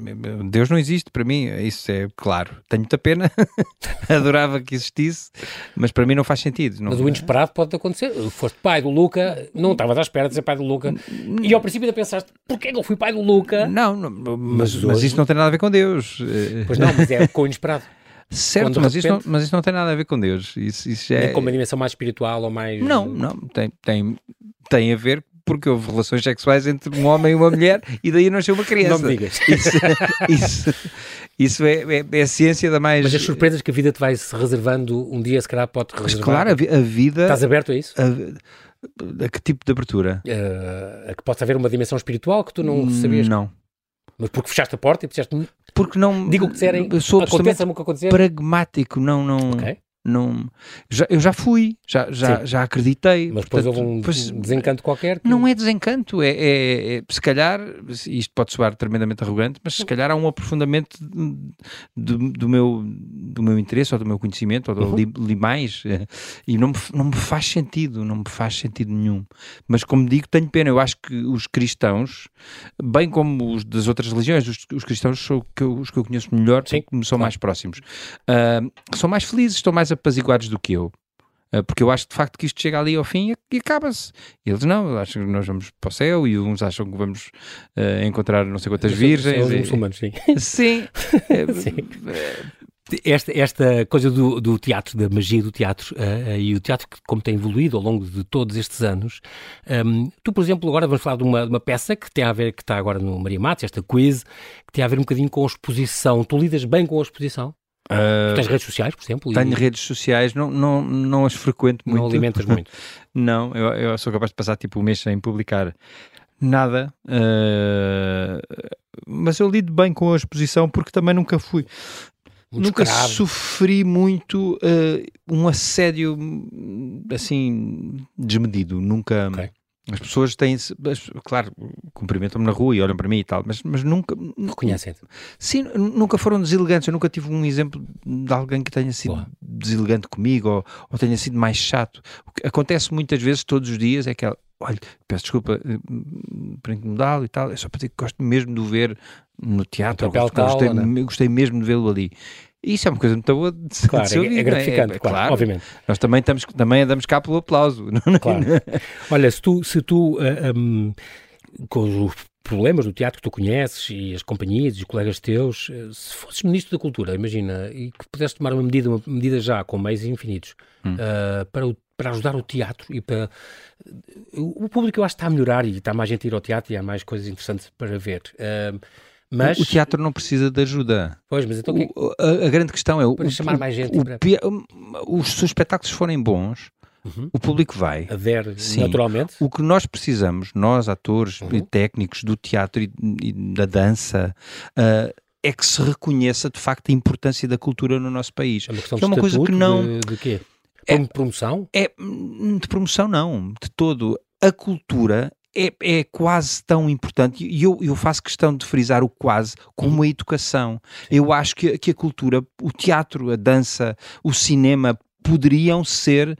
B: Deus não existe para mim, isso é claro. Tenho muita pena, adorava que existisse, mas para mim não faz sentido. Não...
A: Mas o inesperado pode acontecer. Foste pai do Luca, não estavas à espera de ser pai do Luca, e ao princípio ainda pensaste, porquê que eu fui pai do Luca?
B: Não, não mas, mas, mas isso não tem nada a ver com Deus.
A: Pois não, mas é com o inesperado.
B: Certo, mas, repente... isso não, mas isso não tem nada a ver com Deus. Isso, isso é...
A: Nem com uma dimensão mais espiritual ou mais.
B: Não, não. Tem, tem, tem a ver porque houve relações sexuais entre um homem e uma mulher e daí nasceu uma criança.
A: Não me digas.
B: Isso, isso, isso é, é, é, a ciência da mais.
A: Mas as surpresas que a vida te vai se reservando, um dia se calhar pode reservar.
B: Claro, a, vida.
A: Estás aberto a isso?
B: A, a que tipo de abertura?
A: Uh, a que possa haver uma dimensão espiritual que tu não sabias?
B: Não.
A: Mas porque fechaste a porta e disseste.
B: Porque não.
A: Digo o que disserem. Sou
B: aconteça o que acontecer. Pragmático, não. não...
A: Ok.
B: Não já, eu já fui, já, já, já acreditei.
A: Mas depois
B: portanto,
A: houve um
B: pois-
A: desencanto qualquer. que-
B: não é desencanto, é, é- é- se calhar, isto pode soar tremendamente arrogante, mas se calhar há um aprofundamento do, do meu, do meu interesse ou do meu conhecimento, ou do,
A: Uhum.
B: li, li mais, eh, e não me, não me faz sentido, não me faz sentido nenhum. Mas como digo, tenho pena, eu acho que os cristãos, bem como os das outras religiões, os, os cristãos são que eu- os que eu conheço melhor,
A: Sim,
B: são
A: claro.
B: mais próximos, ah, são mais felizes, estão mais apaziguados do que eu. Ah, Porque eu acho de facto que isto chega ali ao fim e, acaba-se. Eles não, acham que nós vamos para o céu e uns acham que vamos ah, encontrar não sei quantas
A: São
B: virgens.
A: os muçulmanos, sim.
B: Sim.
A: Sim. Esta, esta coisa do, do teatro, da magia do teatro eh, e o teatro que, como tem evoluído ao longo de todos estes anos, ehm, tu, por exemplo, agora vamos falar de uma, de uma peça que tem a ver, que está agora no Maria Matos, esta quiz, que tem a ver um bocadinho com a exposição. Tu lidas bem com a exposição? Tu tens redes sociais, por exemplo? e
B: tenho redes sociais, não, não, não as frequento muito.
A: Não alimentas muito.
B: Não, eu, eu sou capaz de passar tipo um mês sem publicar nada. ah, mas eu lido bem com a exposição porque também nunca fui.
A: muito
B: nunca
A: escravo.
B: sofri muito ah, um assédio assim desmedido. Nunca.
A: Ok.
B: As pessoas têm, as- claro, cumprimentam-me na rua e olham para mim e tal, mas, mas nunca,
A: Reconhecem-te.
B: Sim, nunca foram deselegantes. Eu nunca tive um exemplo de alguém que tenha sido
A: Boa.
B: deselegante comigo ou, ou tenha sido mais chato. O que acontece muitas vezes, todos os dias, é que ela, olha, peço desculpa eh, por incomodá-lo e tal, é só para dizer que gosto mesmo de o ver no teatro, gosto- gostei,
A: tal, né?
B: gostei mesmo de vê-lo ali. Isso é uma coisa muito boa de se
A: Claro,
B: de se
A: é,
B: ouvir,
A: é
B: não
A: gratificante,
B: É,
A: claro, obviamente.
B: Nós também, estamos, também andamos cá pelo aplauso. é?
A: Claro. Olha, se tu, se tu ah, hum, com os problemas do teatro que tu conheces e as companhias e os colegas teus, eh, se fosses Ministro da Cultura, imagina, e que pudesse tomar uma medida, uma medida já com meios infinitos
B: Hum.
A: ah, para, o- para ajudar o teatro e para... O público eu acho que está a melhorar e está mais gente a ir ao teatro e há mais coisas interessantes para ver. Ah, mas...
B: O teatro não precisa de ajuda.
A: Pois, mas então o que é
B: O- a, a grande questão é o,
A: Para chamar mais gente para-
B: os seus espetáculos forem bons,
A: Uhum.
B: o público vai.
A: adere
B: Sim.
A: naturalmente?
B: O que nós precisamos, nós atores
A: Uhum.
B: e técnicos do teatro e, e da dança, ah, é que se reconheça de facto a importância da cultura no nosso país.
A: É uma questão
B: Que é
A: de
B: uma coisa que não-
A: De, de quê?
B: É-
A: Como promoção?
B: É hum, de promoção, não, de todo. A cultura é, é quase tão importante, e eu, eu faço questão de frisar o quase como a educação. Eu acho que, que a cultura, o teatro, a dança, o cinema poderiam ser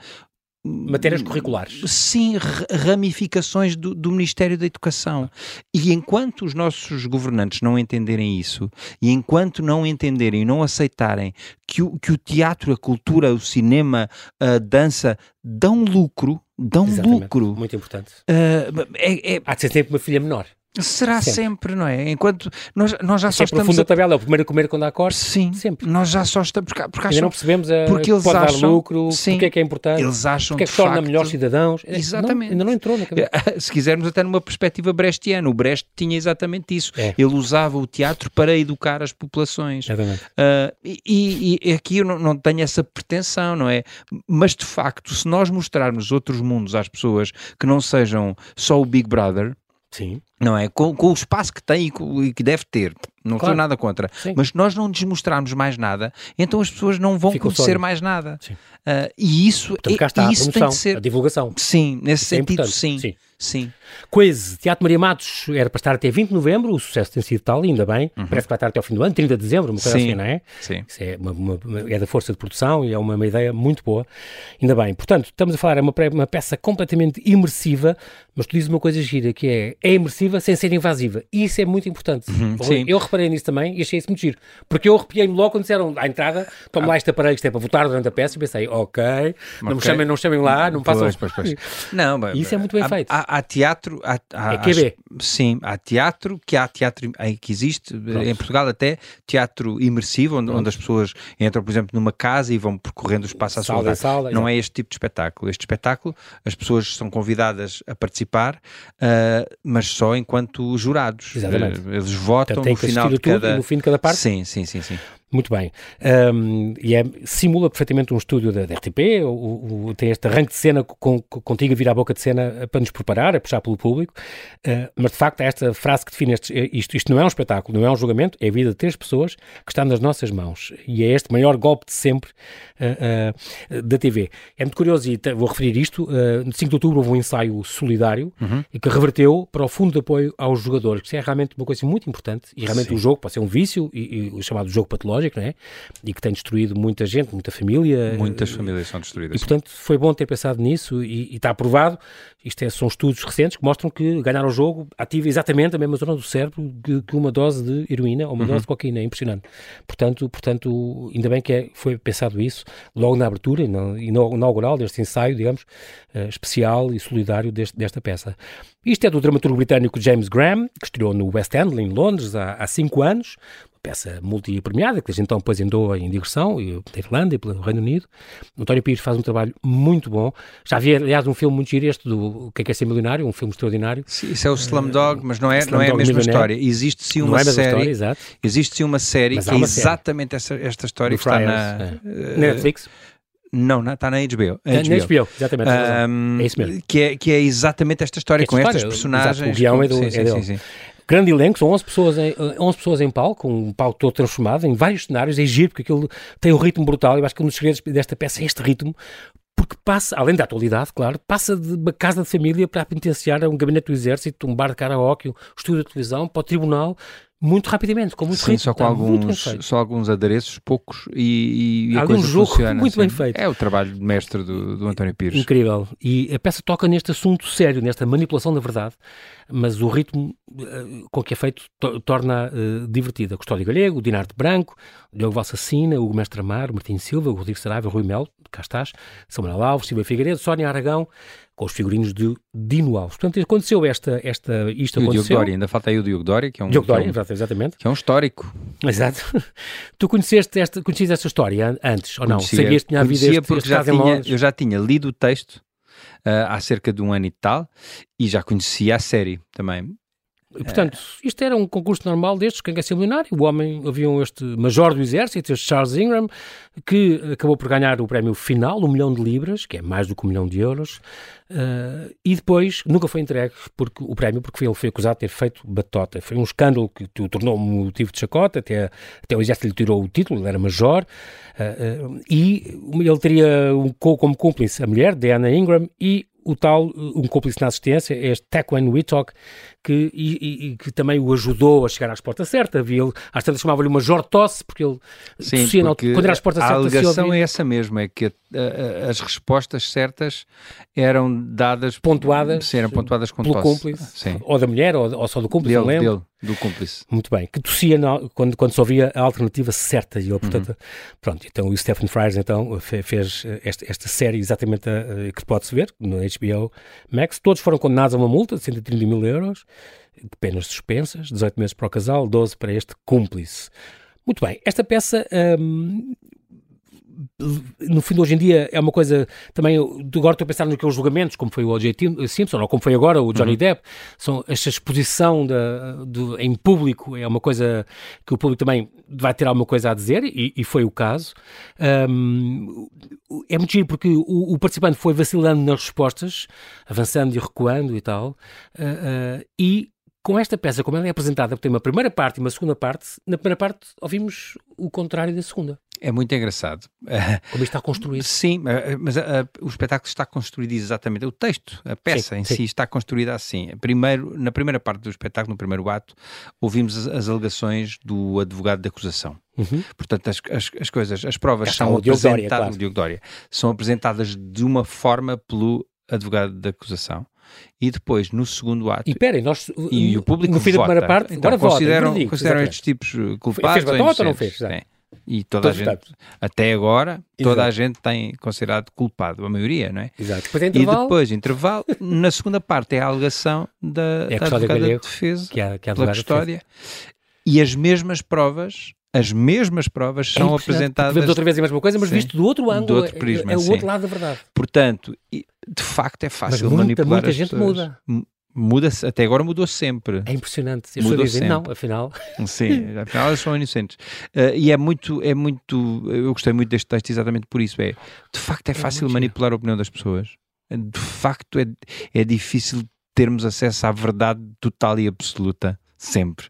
A: Matérias curriculares.
B: Sim, ra- ramificações do, do Ministério da Educação. E enquanto os nossos governantes não entenderem isso, e enquanto não entenderem e não aceitarem que o, que o teatro, a cultura, o cinema, a dança dão lucro, dão
A: Exatamente.
B: lucro,
A: Muito importante.
B: ah, é- é-
A: Há de ser sempre uma filha menor.
B: Será
A: Sempre.
B: sempre. não é? Enquanto nós, nós já só
A: Sempre no
B: estamos
A: fundo
B: a...
A: da tabela, é o primeiro a comer quando há corte.
B: Sim,
A: Sempre.
B: nós já só estamos... Porque, porque
A: Ainda não
B: acham,
A: percebemos a,
B: porque eles
A: pode
B: acham-
A: dar lucro,
B: sim,
A: porque é que é importante,
B: eles acham
A: porque é que torna
B: facto-
A: melhores cidadãos. É,
B: Exatamente.
A: não, ainda não entrou na cabeça.
B: Se quisermos até numa perspectiva brechtiana, o Brecht tinha exatamente isso.
A: É.
B: Ele usava o teatro para educar as populações.
A: Exatamente.
B: E, e- e aqui eu não, não tenho essa pretensão, não é? Mas de facto, se nós mostrarmos outros mundos às pessoas que não sejam só o Big Brother,
A: Sim.
B: Não é? Com, com o espaço que tem e co- e que deve ter, não
A: Claro.
B: sou nada contra,
A: Sim.
B: mas nós não lhes mostrarmos mais nada, então as pessoas não vão
A: Ficam
B: conhecer mais nada. Ah, e isso,
A: Portanto,
B: e-
A: cá está
B: e
A: a
B: isso tem
A: promoção,
B: de ser.
A: a divulgação.
B: Sim, nesse
A: Isso é
B: sentido,
A: importante.
B: sim.
A: Sim.
B: sim.
A: Teatro Maria Matos era para estar até 20 de novembro, o sucesso tem sido tal, ainda bem. Parece que vai estar até ao fim do ano, 30 de dezembro, uma coisa
B: Sim.
A: assim, não é?
B: Sim.
A: Isso é, uma, uma- é da força de produção e é uma, uma ideia muito boa. Ainda bem. Portanto, estamos a falar, é uma, uma peça completamente imersiva, mas tu dizes uma coisa gira, que é, é imersiva sem ser invasiva. E isso é muito importante.
B: Uhum.
A: Eu reparei nisso também e achei isso muito giro. Porque eu arrepiei-me logo quando disseram à entrada, toma lá este aparelho isto é para votar durante a peça, e pensei, ok, não me chamem, não me chamem lá, não me façam...
B: Pois, pois, pois. Não, bem,
A: Isso é muito bem
B: há,
A: feito.
B: Há, há teatro, há, há,
A: É QB.
B: há- sim, há teatro, que há teatro em- que existe, em Portugal até, teatro imersivo, onde, onde as pessoas entram, por exemplo, numa casa e vão percorrendo o espaço à
A: Sala sala,
B: Não é este tipo de espetáculo. Este espetáculo, as pessoas são convidadas a participar, ah, mas só enquanto jurados.
A: Exatamente.
B: Eh, Eles votam
A: tem
B: no final de cada...
A: no fim de cada parte
B: Sim, sim, sim, sim.
A: Muito bem. Um, e é, simula perfeitamente um estúdio da, da RTP, o, o, tem este arranque de cena com, contigo a vir à boca de cena para nos preparar, a puxar pelo público, uh, mas de facto é esta frase que define este, isto. Isto não é um espetáculo, não é um julgamento, é a vida de três pessoas que está nas nossas mãos. E é este maior golpe de sempre uh, uh, da TV. É muito curioso, e vou referir isto, no 5 de outubro houve um ensaio solidário uhum. e que reverteu para o Fundo de Apoio aos Jogadores, que é realmente uma coisa muito importante, e realmente Sim. o jogo pode ser um vício, e, e o chamado jogo patológico, não é? E que tem destruído muita gente, muita família.
B: Muitas famílias são destruídas.
A: E, portanto, foi bom ter pensado nisso e, e está aprovado. Isto é, são estudos recentes que mostram que ganhar o jogo ativa exatamente a mesma zona do cérebro que, que uma dose de heroína ou uma uhum. dose de cocaína. É impressionante. Portanto, portanto ainda bem que é, foi pensado isso logo na abertura, no, inaugural deste ensaio, digamos, uh, especial e solidário deste, desta peça. Isto é do dramaturgo britânico James Graham, que estreou no West End, em Londres, há, há cinco anos peça multi-premiada, que desde então depois andou em digressão, e pela Irlanda e pelo Reino Unido. O António Pires faz um trabalho muito bom. Já havia, aliás, um filme muito giro este do Quem Quer Ser Milionário, um filme extraordinário.
B: Sim, isso é o Slumdog, mas não é, não é a mesma história. Existe sim uma é série.
A: História,
B: existe sim uma série mas que é exatamente essa, esta história que está na é.
A: uh, Netflix.
B: Não, está na HBO.
A: Na HBO, HBO exatamente. Um, é isso mesmo.
B: Que é, que é exatamente esta história, esta com história, estas personagens. Exato, o
A: guião é, do, sim, é sim, dele. Sim, grande elenco, são 11 pessoas em, 11 pessoas em palco, um palco todo transformado em vários cenários, é giro, porque aquilo tem um ritmo brutal, eu acho que um dos segredos desta peça é este ritmo, porque passa, além da atualidade, claro, passa de uma casa de família para a um gabinete do exército, um bar de karaoke, um estúdio de televisão, para o tribunal, muito rapidamente, com muito
B: Sim,
A: ritmo.
B: Só com alguns, só alguns adereços, poucos, e, e
A: Algum jogo
B: funciona,
A: muito assim. bem feito.
B: É o trabalho de mestre do, do António Pires.
A: Incrível. E a peça toca neste assunto sério, nesta manipulação da verdade, mas o ritmo uh, com que é feito to torna uh, divertida. Custódio Galego, Dinarte Branco, Diogo Valsacina, Hugo Mestre Amar, Martim Silva, Rodrigo Saraiva, Rui Melo, cá estás, Samuel Alves, Silvia Figueiredo, Sónia Aragão, com os figurinos de Dino Alves. Portanto, aconteceu esta, esta isto
B: e
A: aconteceu.
B: o Diogo Dória, ainda falta aí o Diogo Dória, que é um...
A: Diogo Dória,
B: que
A: é um, exatamente.
B: Que é um histórico.
A: Exato. tu conheceste esta, conhecias esta história antes, ou não?
B: Conhecia,
A: Sabias que tinha havido este,
B: porque
A: este
B: já tinha, eu já tinha lido o texto uh, há cerca de um ano e tal, e já conhecia a série também.
A: E, portanto, isto era um concurso normal destes, quem quer ser milionário. O homem, havia este major do exército, este Charles Ingram, que acabou por ganhar o prémio final, um milhão de libras, que é mais do que um milhão de euros, uh, e depois nunca foi entregue porque, o prémio, porque ele foi acusado de ter feito batota. Foi um escândalo que o tornou motivo de chacota, até, até o exército lhe tirou o título, ele era major, uh, uh, e ele teria um, como cúmplice a mulher, Diana Ingram, e o tal, um cúmplice na assistência, é este Taquan Wittock, que, e, e, que também o ajudou a chegar à porta certa. Havia, às tantas chamava-lhe uma Tosse, porque ele
B: Sim, tossia porque quando era às portas certas. A alegação é essa mesmo, é que a, a, as respostas certas eram dadas...
A: Pontuadas.
B: Sim, eram pontuadas com
A: pelo
B: tosse.
A: cúmplice, Sim. ou da mulher, ou, ou só do cúmplice,
B: dele,
A: não lembro.
B: Dele, do cúmplice.
A: Muito bem, que tossia na, quando, quando se ouvia a alternativa certa. E eu, portanto, uhum. pronto, então o Stephen Fries então, fez esta, esta série exatamente a, que pode-se ver no HBO Max. Todos foram condenados a uma multa de 130 mil euros de penas suspensas, 18 meses para o casal, 12 para este cúmplice. Muito bem, esta peça hum, no fim de hoje em dia é uma coisa também, agora estou a pensar no que é os julgamentos, como foi o O.J. Simpson, ou como foi agora o Johnny uhum. Depp, são esta exposição da, em público é uma coisa que o público também vai ter alguma coisa a dizer, e, e foi o caso. Um, é muito giro porque o, o, participante foi vacilando nas respostas, avançando e recuando e tal, uh, uh, e com esta peça, como ela é apresentada, tem uma primeira parte e uma segunda parte, na primeira parte ouvimos o contrário da segunda.
B: É muito engraçado.
A: Como está construído.
B: Sim, mas o espetáculo está construído exatamente. O texto, a peça sim, em sim. si está construída assim. Primeiro, na primeira parte do espetáculo, no primeiro ato, ouvimos as, as alegações do advogado de acusação. Uhum. Portanto, as, as, as, coisas, as provas são apresentadas, Dória, são apresentadas de uma forma pelo advogado de acusação e depois no segundo ato.
A: E esperem, nós
B: e o público
A: no fim da primeira parte,
B: então,
A: agora
B: consideram,
A: vota,
B: consideram estes tipos culpados.
A: Fez batota ou não fez?
B: E toda a gente, até agora, toda Exato. a gente tem considerado culpado, a maioria, não é?
A: Exato. Depois é intervalo.
B: E depois, intervalo, na segunda parte é a alegação da, é da advogada de defesa
A: que é, que é
B: pela custódia. E as mesmas provas as mesmas provas são é apresentadas.
A: Vemos outra vez a mesma coisa, mas
B: sim,
A: visto do outro ângulo,
B: do outro é, prisma,
A: é, é o
B: sim.
A: outro lado da verdade.
B: Portanto, de facto é fácil
A: mas muita,
B: manipular
A: muita gente
B: pessoas.
A: muda
B: Muda-se, até agora mudou sempre.
A: É impressionante. As pessoas dizem, sempre. não, afinal.
B: Sim, afinal elas são inocentes. Uh, e é muito, é muito, eu gostei muito deste texto exatamente por isso. É, de facto é, é fácil manipular a opinião das pessoas. De facto é, é difícil termos acesso à verdade total e absoluta sempre.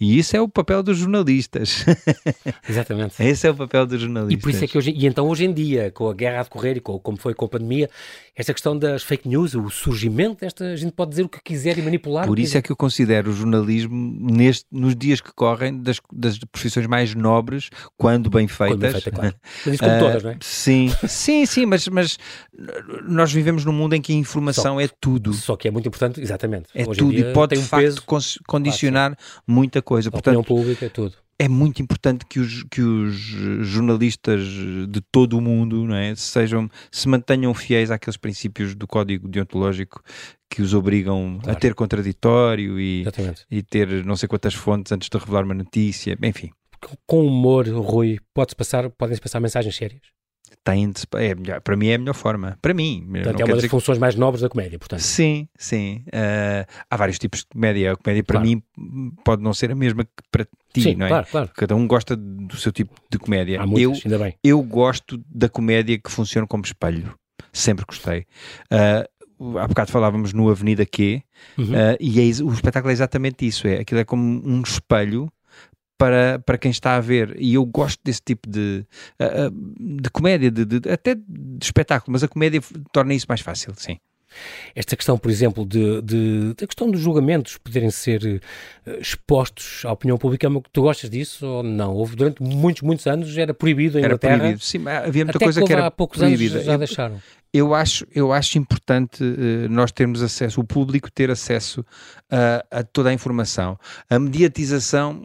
B: E isso é o papel dos jornalistas.
A: Exatamente.
B: Esse é o papel dos jornalistas.
A: E por isso é que hoje, e então hoje em dia, com a guerra a decorrer e com, como foi com a pandemia, esta questão das fake news, o surgimento desta, a gente pode dizer o que quiser e manipular.
B: Por isso é que eu considero o jornalismo, neste, nos dias que correm, das, das profissões mais nobres, quando bem feitas. Quando bem feita,
A: claro. Mas isso como uh, todas, não é?
B: Sim, sim, sim, mas, mas nós vivemos num mundo em que a informação
A: só,
B: é tudo.
A: Só que é muito importante, exatamente.
B: É hoje tudo e pode, de um facto, peso, claro, muita coisa. A
A: Portanto, opinião pública é tudo
B: é muito importante que os, que os jornalistas de todo o mundo não é, sejam, se mantenham fiéis àqueles princípios do código deontológico que os obrigam claro. a ter contraditório e, e ter não sei quantas fontes antes de revelar uma notícia, enfim.
A: Com humor, Rui, pode passar, podem-se passar mensagens sérias?
B: Tem é melhor, para mim é a melhor forma. Para mim.
A: Portanto, é uma das funções que... mais nobres da comédia, portanto.
B: Sim, sim. Uh, há vários tipos de comédia. A comédia para claro. mim pode não ser a mesma que para ti, sim, não é?
A: Claro, claro.
B: Cada um gosta do seu tipo de comédia.
A: Há muitas, eu, ainda bem.
B: Eu gosto da comédia que funciona como espelho. Sempre gostei. Uh, há bocado falávamos no Avenida Q, uhum. uh, e é, o espetáculo é exatamente isso. É, aquilo é como um espelho para, para quem está a ver. E eu gosto desse tipo de, de comédia, de, de, até de espetáculo, mas a comédia torna isso mais fácil, sim.
A: Esta questão, por exemplo, de, de, da questão dos julgamentos poderem ser uh, expostos à opinião pública, é tu gostas disso ou não? Houve durante muitos, muitos anos, era proibido em
B: era
A: Inglaterra.
B: Proibido. Sim, havia muita coisa que, que era há poucos proibida.
A: anos já deixaram
B: eu acho, eu acho importante uh, nós termos acesso, o público ter acesso uh, a toda a informação. A mediatização,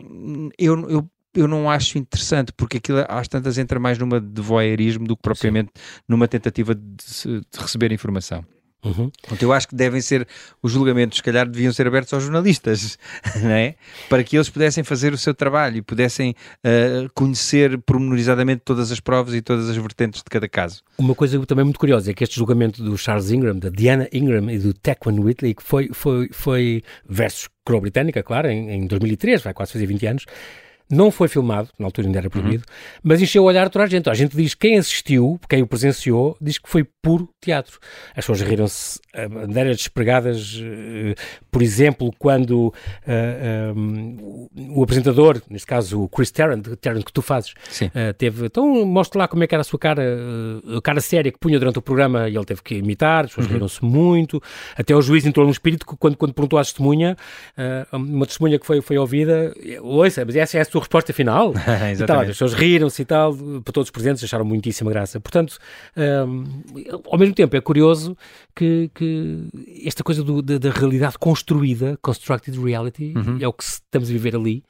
B: eu, eu, eu não acho interessante, porque aquilo às tantas entra mais numa de voyeurismo do que propriamente Sim. numa tentativa de, de receber informação. Uhum. Então, eu acho que devem ser, os julgamentos, se calhar, deviam ser abertos aos jornalistas, não é? Para que eles pudessem fazer o seu trabalho e pudessem uh, conhecer pormenorizadamente todas as provas e todas as vertentes de cada caso.
A: Uma coisa também muito curiosa é que este julgamento do Charles Ingram, da Diana Ingram e do Tequan Whitley, que foi, foi, foi versus coroa britânica, claro, em, em 2003, vai quase fazer 20 anos, não foi filmado, na altura ainda era proibido, uhum. mas encheu o olhar de toda a gente. A gente diz quem assistiu, quem o presenciou, diz que foi puro teatro. As pessoas riram-se a bandeiras despregadas, uh, por exemplo, quando uh, eh, um, eh, o apresentador, neste caso o Chris Tarrant, Tarrant que tu fazes, uh, teve. Então mostra lá como é que era a sua cara, a cara séria que punha durante o programa e ele teve que imitar, as pessoas uhum. riram-se muito. Até o juiz entrou no espírito quando, quando perguntou à testemunha, uma testemunha que foi, foi ouvida, ouça, mas essa é a sua resposta final. e tal, as pessoas riram-se e tal, para todos os presentes acharam muitíssima graça. Portanto, um, ao mesmo tempo é curioso que, que esta coisa do, da, da, realidade construída, constructed reality, uhum. é o que estamos a viver ali.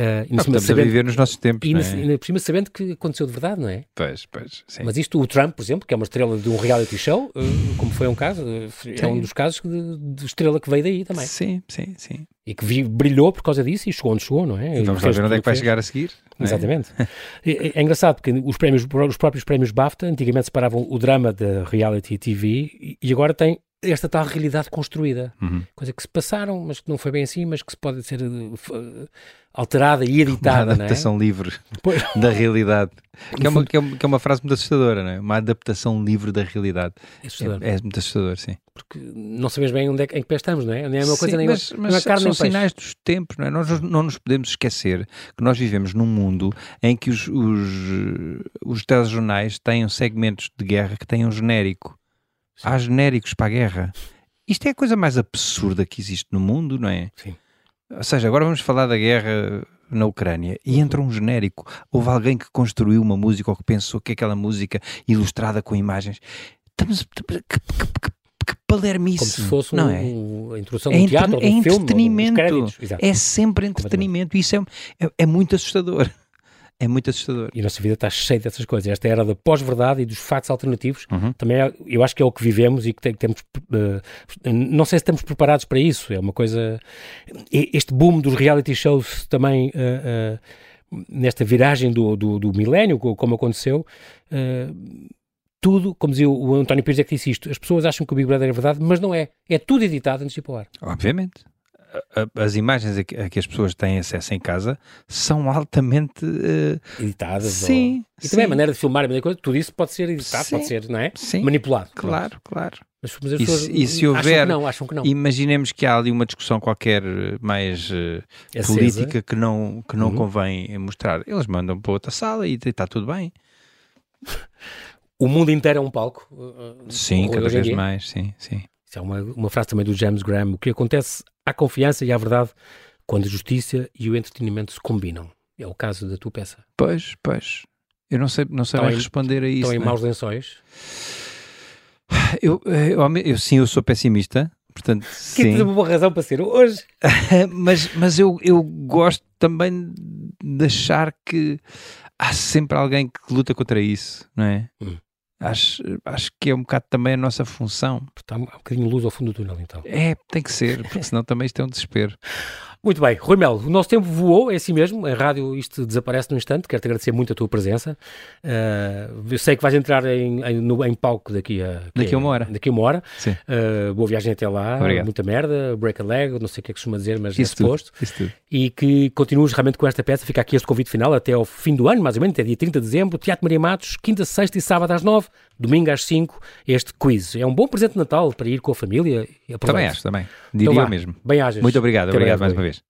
B: Uh, e estamos sabendo, a viver nos nossos tempos.
A: E,
B: é?
A: por cima sabendo que aconteceu de verdade, não é?
B: Pois, pois. Sim.
A: Mas isto, o Trump, por exemplo, que é uma estrela de um reality show, uh, como foi um caso, uh, é um dos casos de, de, estrela que veio daí também.
B: Sim, sim, sim.
A: E que vi, brilhou por causa disso e chegou onde chegou, não é?
B: E vamos lá ver onde é que vai chegar a seguir.
A: É? Exatamente. É? É, é, engraçado porque os, prémios, os próprios prémios BAFTA antigamente separavam o drama da reality TV e agora tem esta tal realidade construída. Uhum. Coisa que se passaram, mas que não foi bem assim, mas que se pode ser uh, alterada e editada.
B: Uma adaptação
A: é?
B: livre pois. da realidade. Que é, uma, que, é uma, que é uma frase muito assustadora, não é? Uma adaptação livre da realidade.
A: É assustador.
B: É, é muito assustador, sim.
A: Porque não sabemos bem onde é, em que pé estamos, não é? Nem é uma coisa sim, nem
B: mas,
A: uma,
B: mas
A: carne
B: são sinais dos tempos, não é? Nós não nos podemos esquecer que nós vivemos num mundo em que os, os, os telejornais têm segmentos de guerra que têm um genérico. Sim. Há genéricos para a guerra. Isto é a coisa mais absurda que existe no mundo, não é?
A: Sim.
B: Ou seja, agora vamos falar da guerra na Ucrânia e entra um genérico. Houve alguém que construiu uma música ou que pensou que aquela música ilustrada com imagens. Estamos. Que, que, que, que palermice.
A: Como se fosse
B: não
A: um, é? a introdução é de um teatro, é um
B: entretenimento.
A: Filme,
B: é sempre entretenimento. Isso é, é, é muito assustador. É muito assustador.
A: E a nossa vida está cheia dessas coisas. Esta era da pós-verdade e dos factos alternativos uhum. também é, eu acho que é o que vivemos e que, tem, que temos. Uh, não sei se estamos preparados para isso. É uma coisa. Este boom dos reality shows também. Uh, uh, nesta viragem do, do, do milénio, como aconteceu, tudo, como dizia o António Pires é que disse isto, as pessoas acham que o Big Brother é verdade, mas não é. É tudo editado antes de ir para o ar.
B: Obviamente. As imagens a que as pessoas têm acesso em casa são altamente uh...
A: editadas.
B: Sim.
A: Ou... E
B: sim.
A: também a maneira de filmar, a maneira coisa, tudo isso pode ser editado, sim. pode ser, não é?
B: Sim.
A: Manipulado.
B: Claro, pronto. claro.
A: Mas, mas as pessoas e, se houver, acham que não, acham que não.
B: Imaginemos que há ali uma discussão qualquer mais uh, política que não, que não uhum. convém mostrar. Eles mandam para outra sala e está tudo bem.
A: O mundo inteiro é um palco.
B: Sim, cada vez mais, sim, sim.
A: Isso é uma, uma frase também do James Graham. O que acontece à confiança e à verdade quando a justiça e o entretenimento se combinam. É o caso da tua peça.
B: Pois, pois. Eu não sei, não sei responder a isso.
A: Estão em
B: né?
A: maus lençóis?
B: Eu, eu, eu, sim, eu sou pessimista. Portanto,
A: que
B: sim.
A: uma boa razão para ser hoje.
B: mas mas eu, eu gosto também de achar que há sempre alguém que luta contra isso, não é? Hum. Acho, acho que é um bocado também a nossa função.
A: Está um bocadinho luz ao fundo do túnel, então.
B: É, tem que ser, porque senão também isto é um desespero.
A: Muito bem, Rui Melo, o nosso tempo voou, é assim mesmo, a rádio isto desaparece num instante, quero-te agradecer muito a tua presença. Uh, eu sei que vais entrar em, em, no, em palco daqui a...
B: Daqui a uma hora.
A: Daqui a uma hora.
B: Sim.
A: Uh, boa viagem até lá,
B: Obrigado.
A: muita merda, break a leg, não sei o que é que costuma dizer, mas
B: isso
A: é suposto.
B: Tudo, isso tudo.
A: E que continues realmente com esta peça, fica aqui este convite final até ao fim do ano, mais ou menos, até dia 30 de dezembro, Teatro Maria Matos, quinta, sexta e sábado às nove, domingo às cinco, este quiz. É um bom presente de Natal para ir com a família.
B: Também acho, também. Diria
A: então,
B: mesmo.
A: Bem-ajas.
B: Muito obrigado, obrigado mais uma vez.